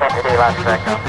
Entity last track on.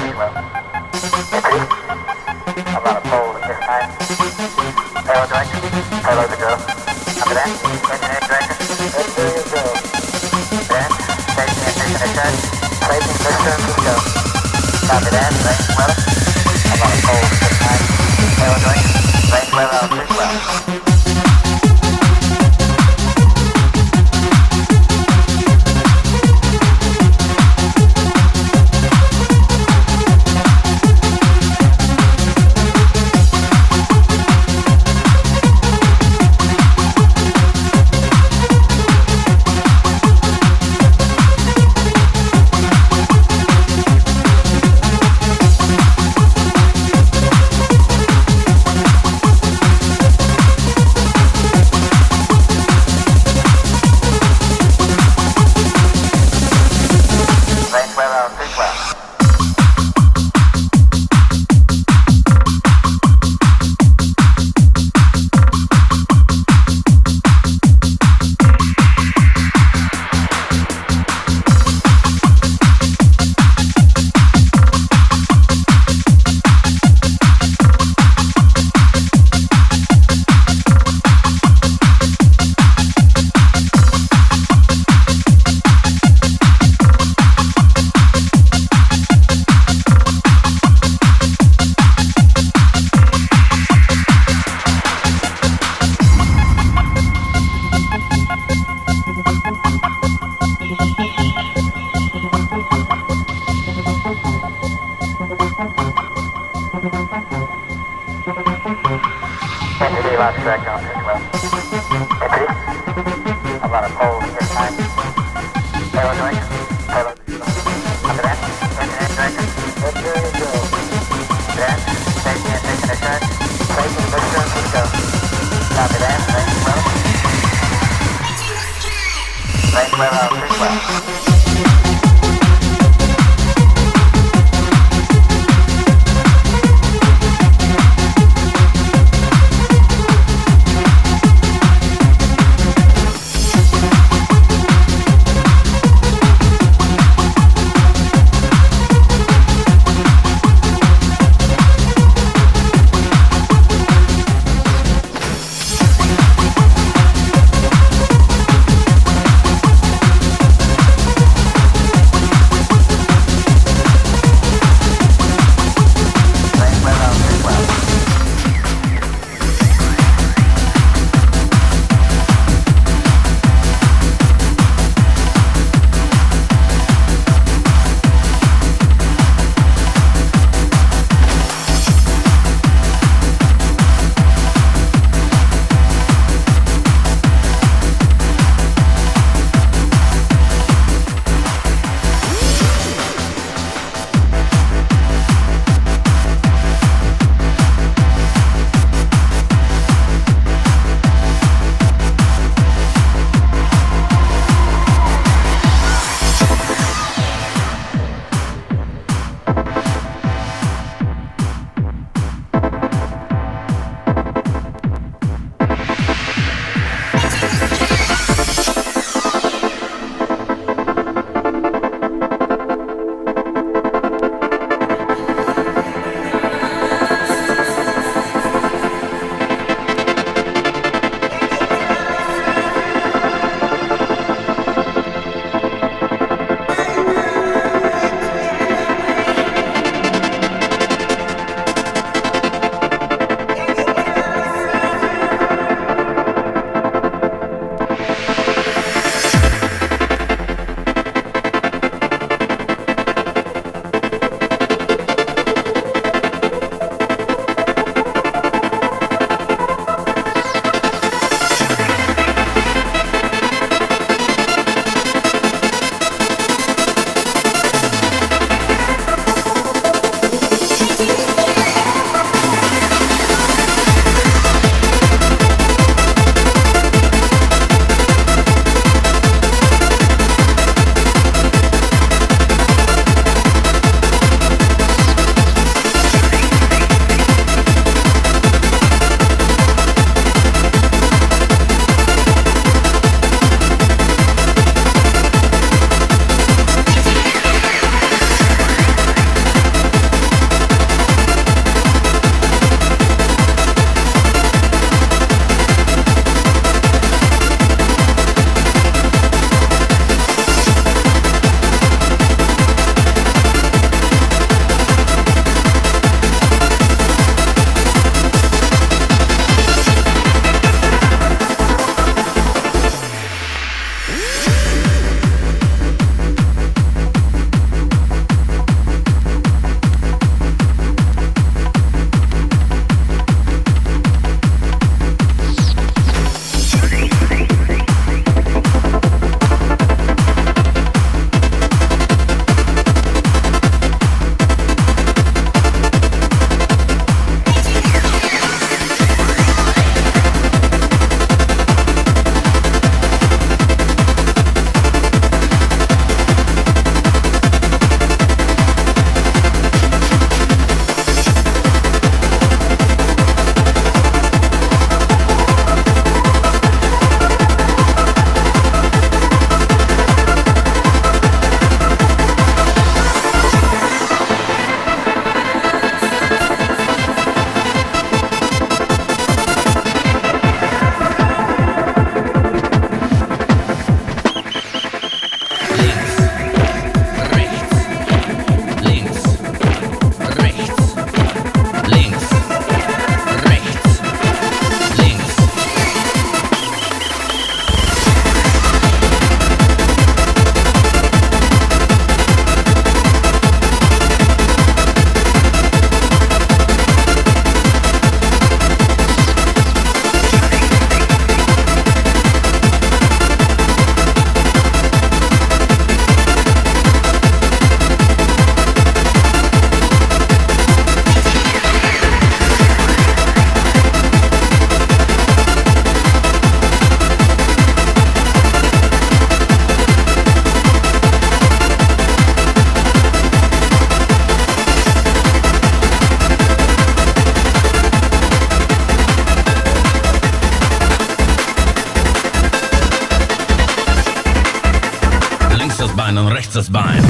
rechts das Bein.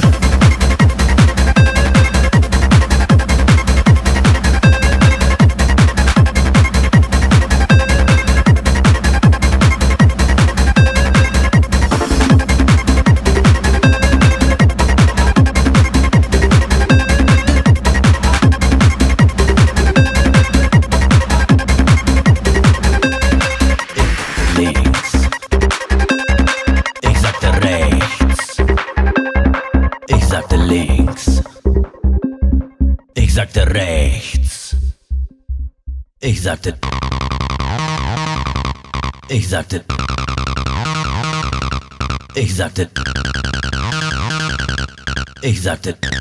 sagte. Ich sagte. Ich sagte. Ich sagte. Ich sagte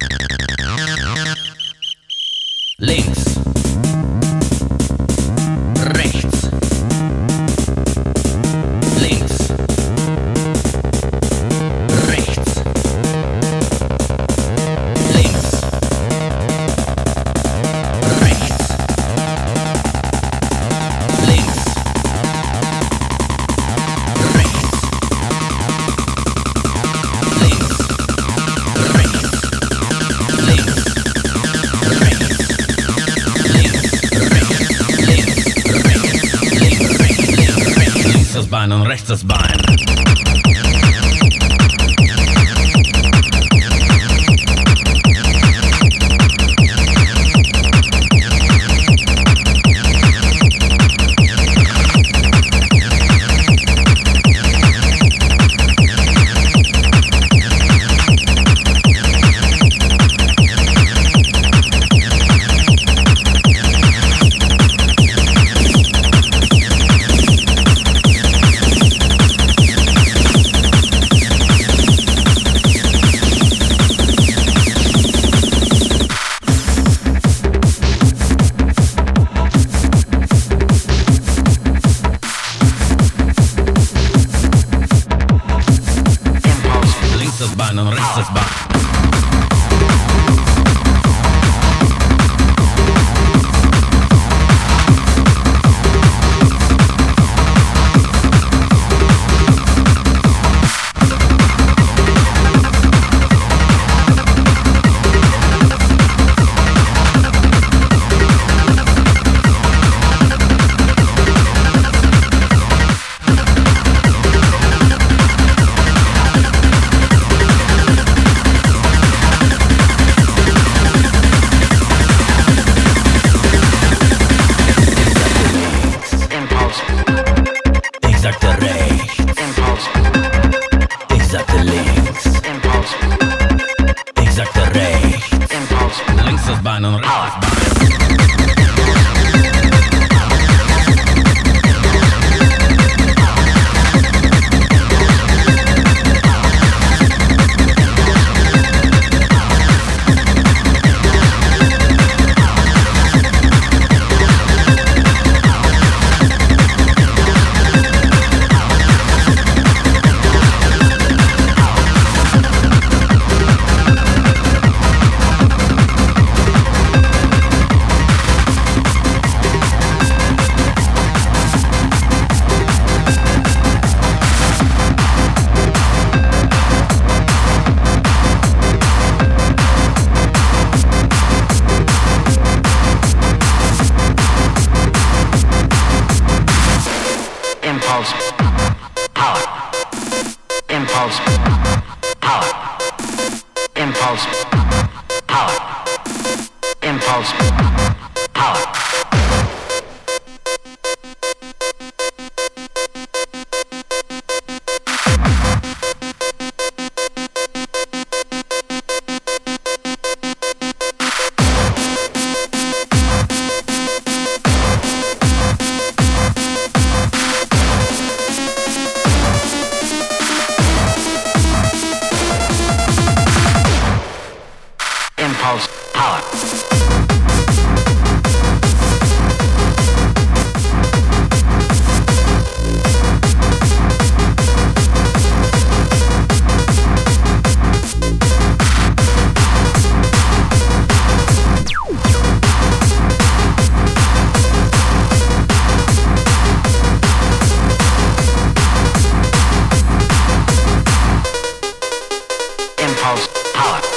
house power.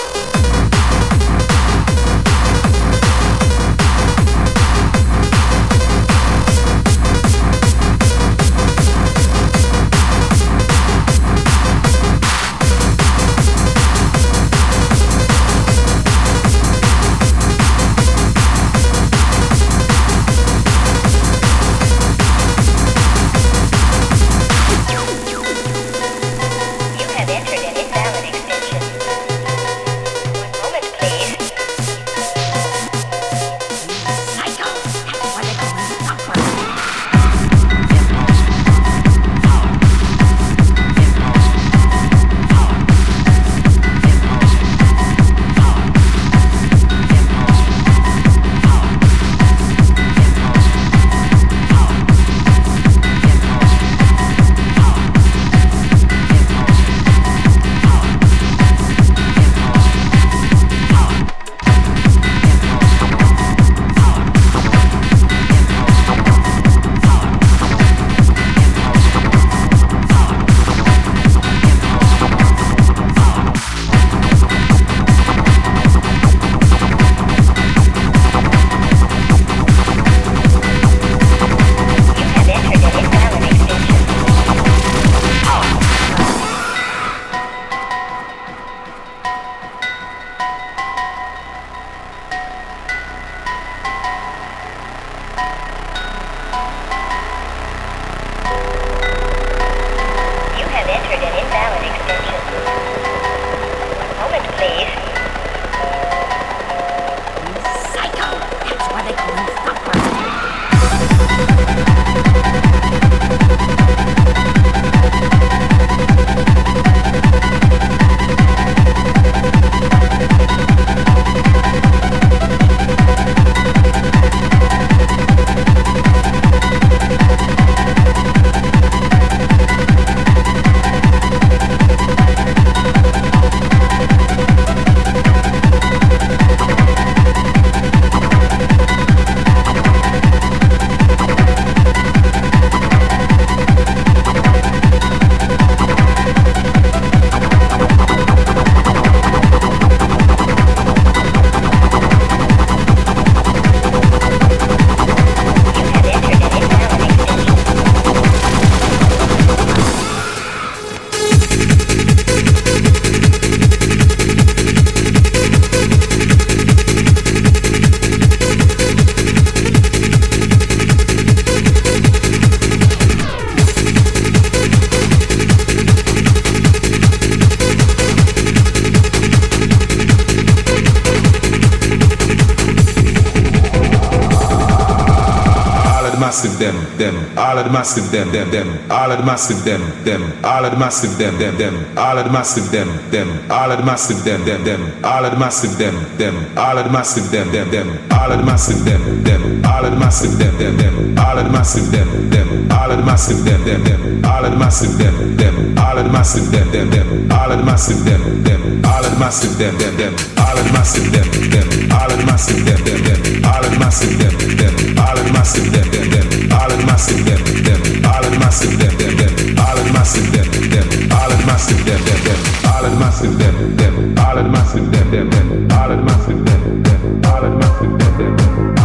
Them, all of the massive them, them, them, all of the massive them, them, all of the massive them, them, them, all of the massive them, them, all of the massive them, them, them, all of the massive them, them, all of the massive them, them, them, ağlar massive dem dem ağlar massive dem dem dem ağlar massive dem dem ağlar massive dem dem dem ağlar massive dem dem ağlar massive dem dem dem ağlar massive dem dem ağlar massive dem dem dem ağlar massive dem dem ağlar massive dem dem dem ağlar massive dem dem ağlar massive dem dem dem ağlar massive dem dem ağlar massive dem dem dem ağlar massive dem dem ağlar massive dem dem dem ağlar massive dem dem ağlar massive dem dem dem ağlar massive dem dem the massive them,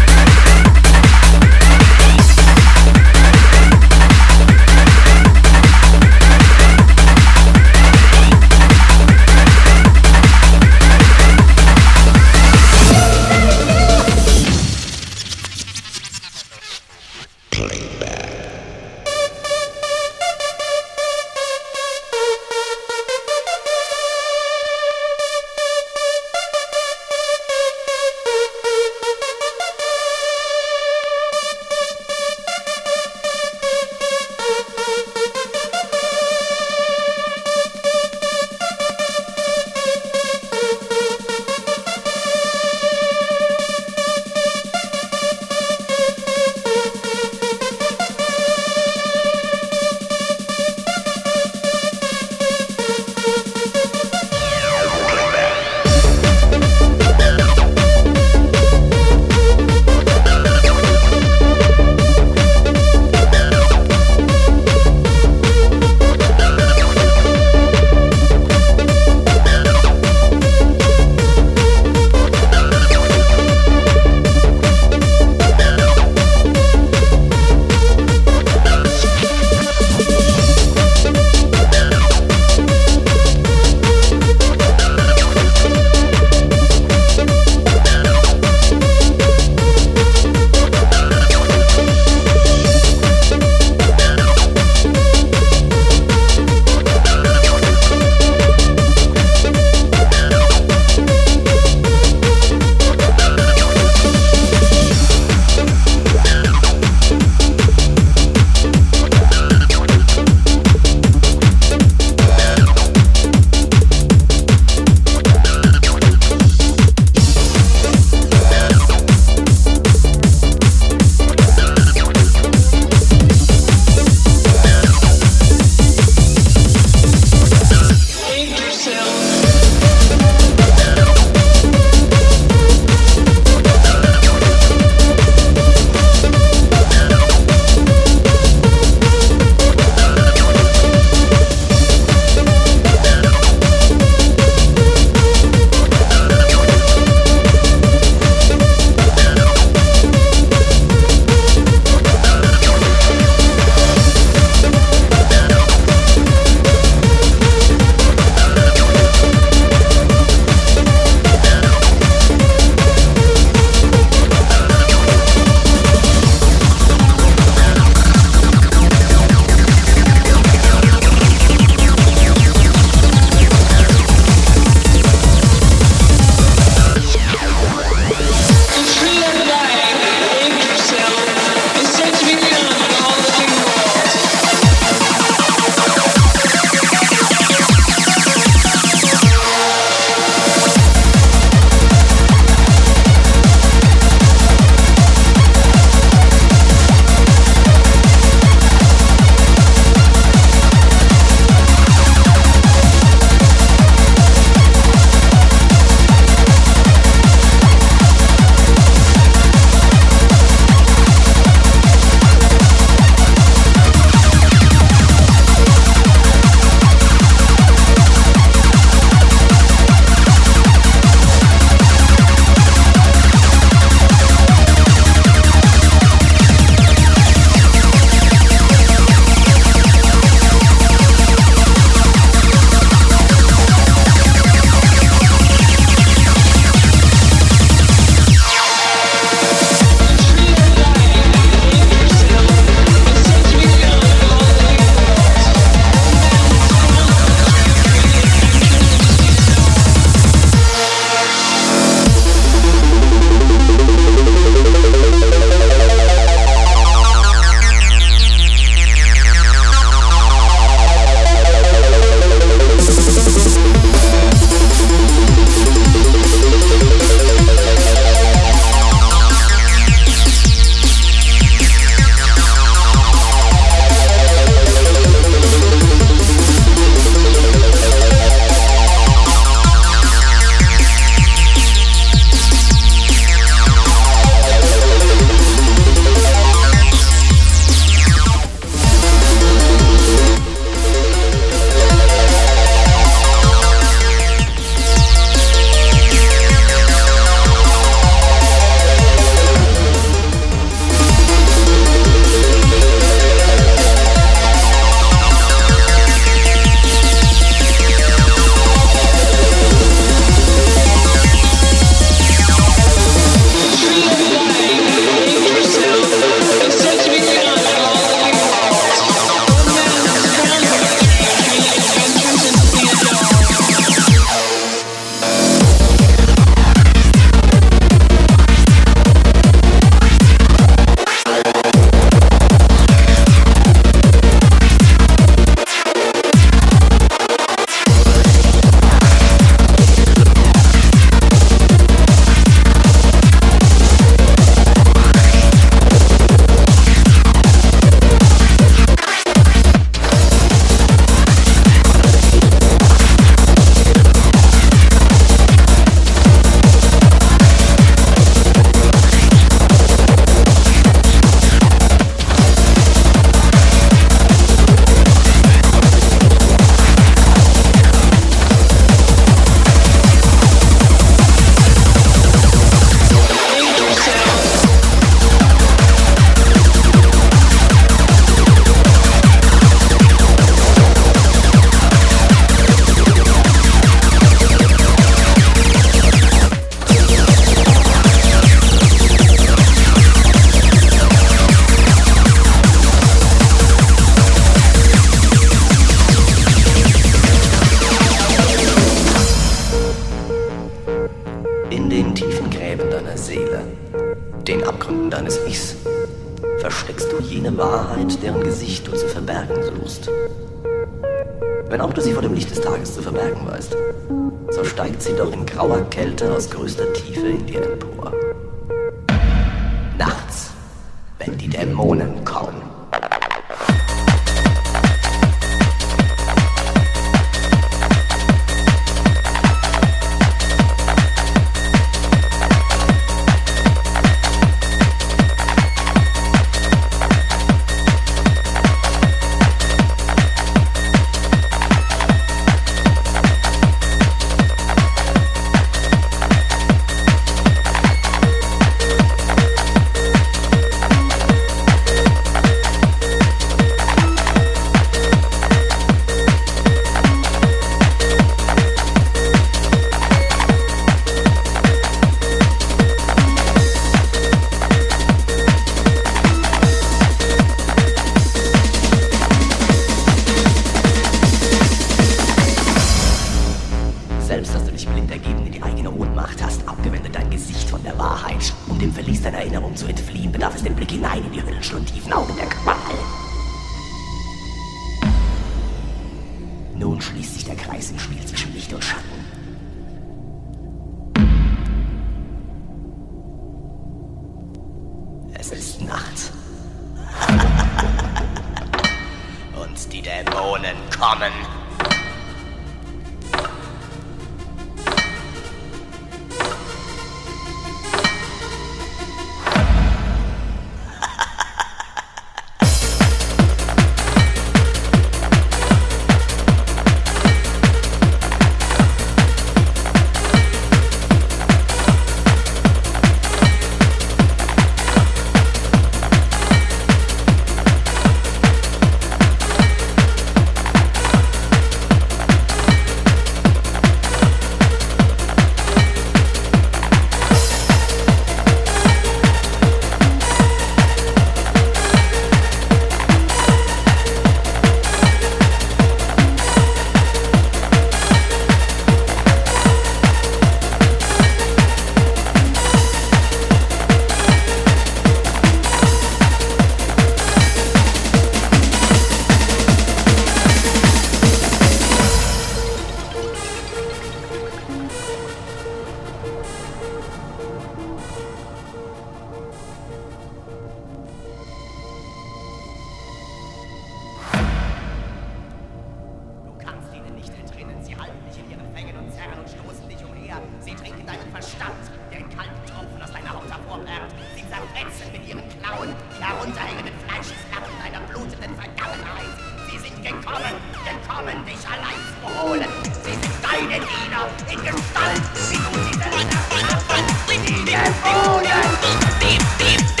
deinen Diener in Gestalt, wie du sie deiner Strafe, mit ihnen wohnen.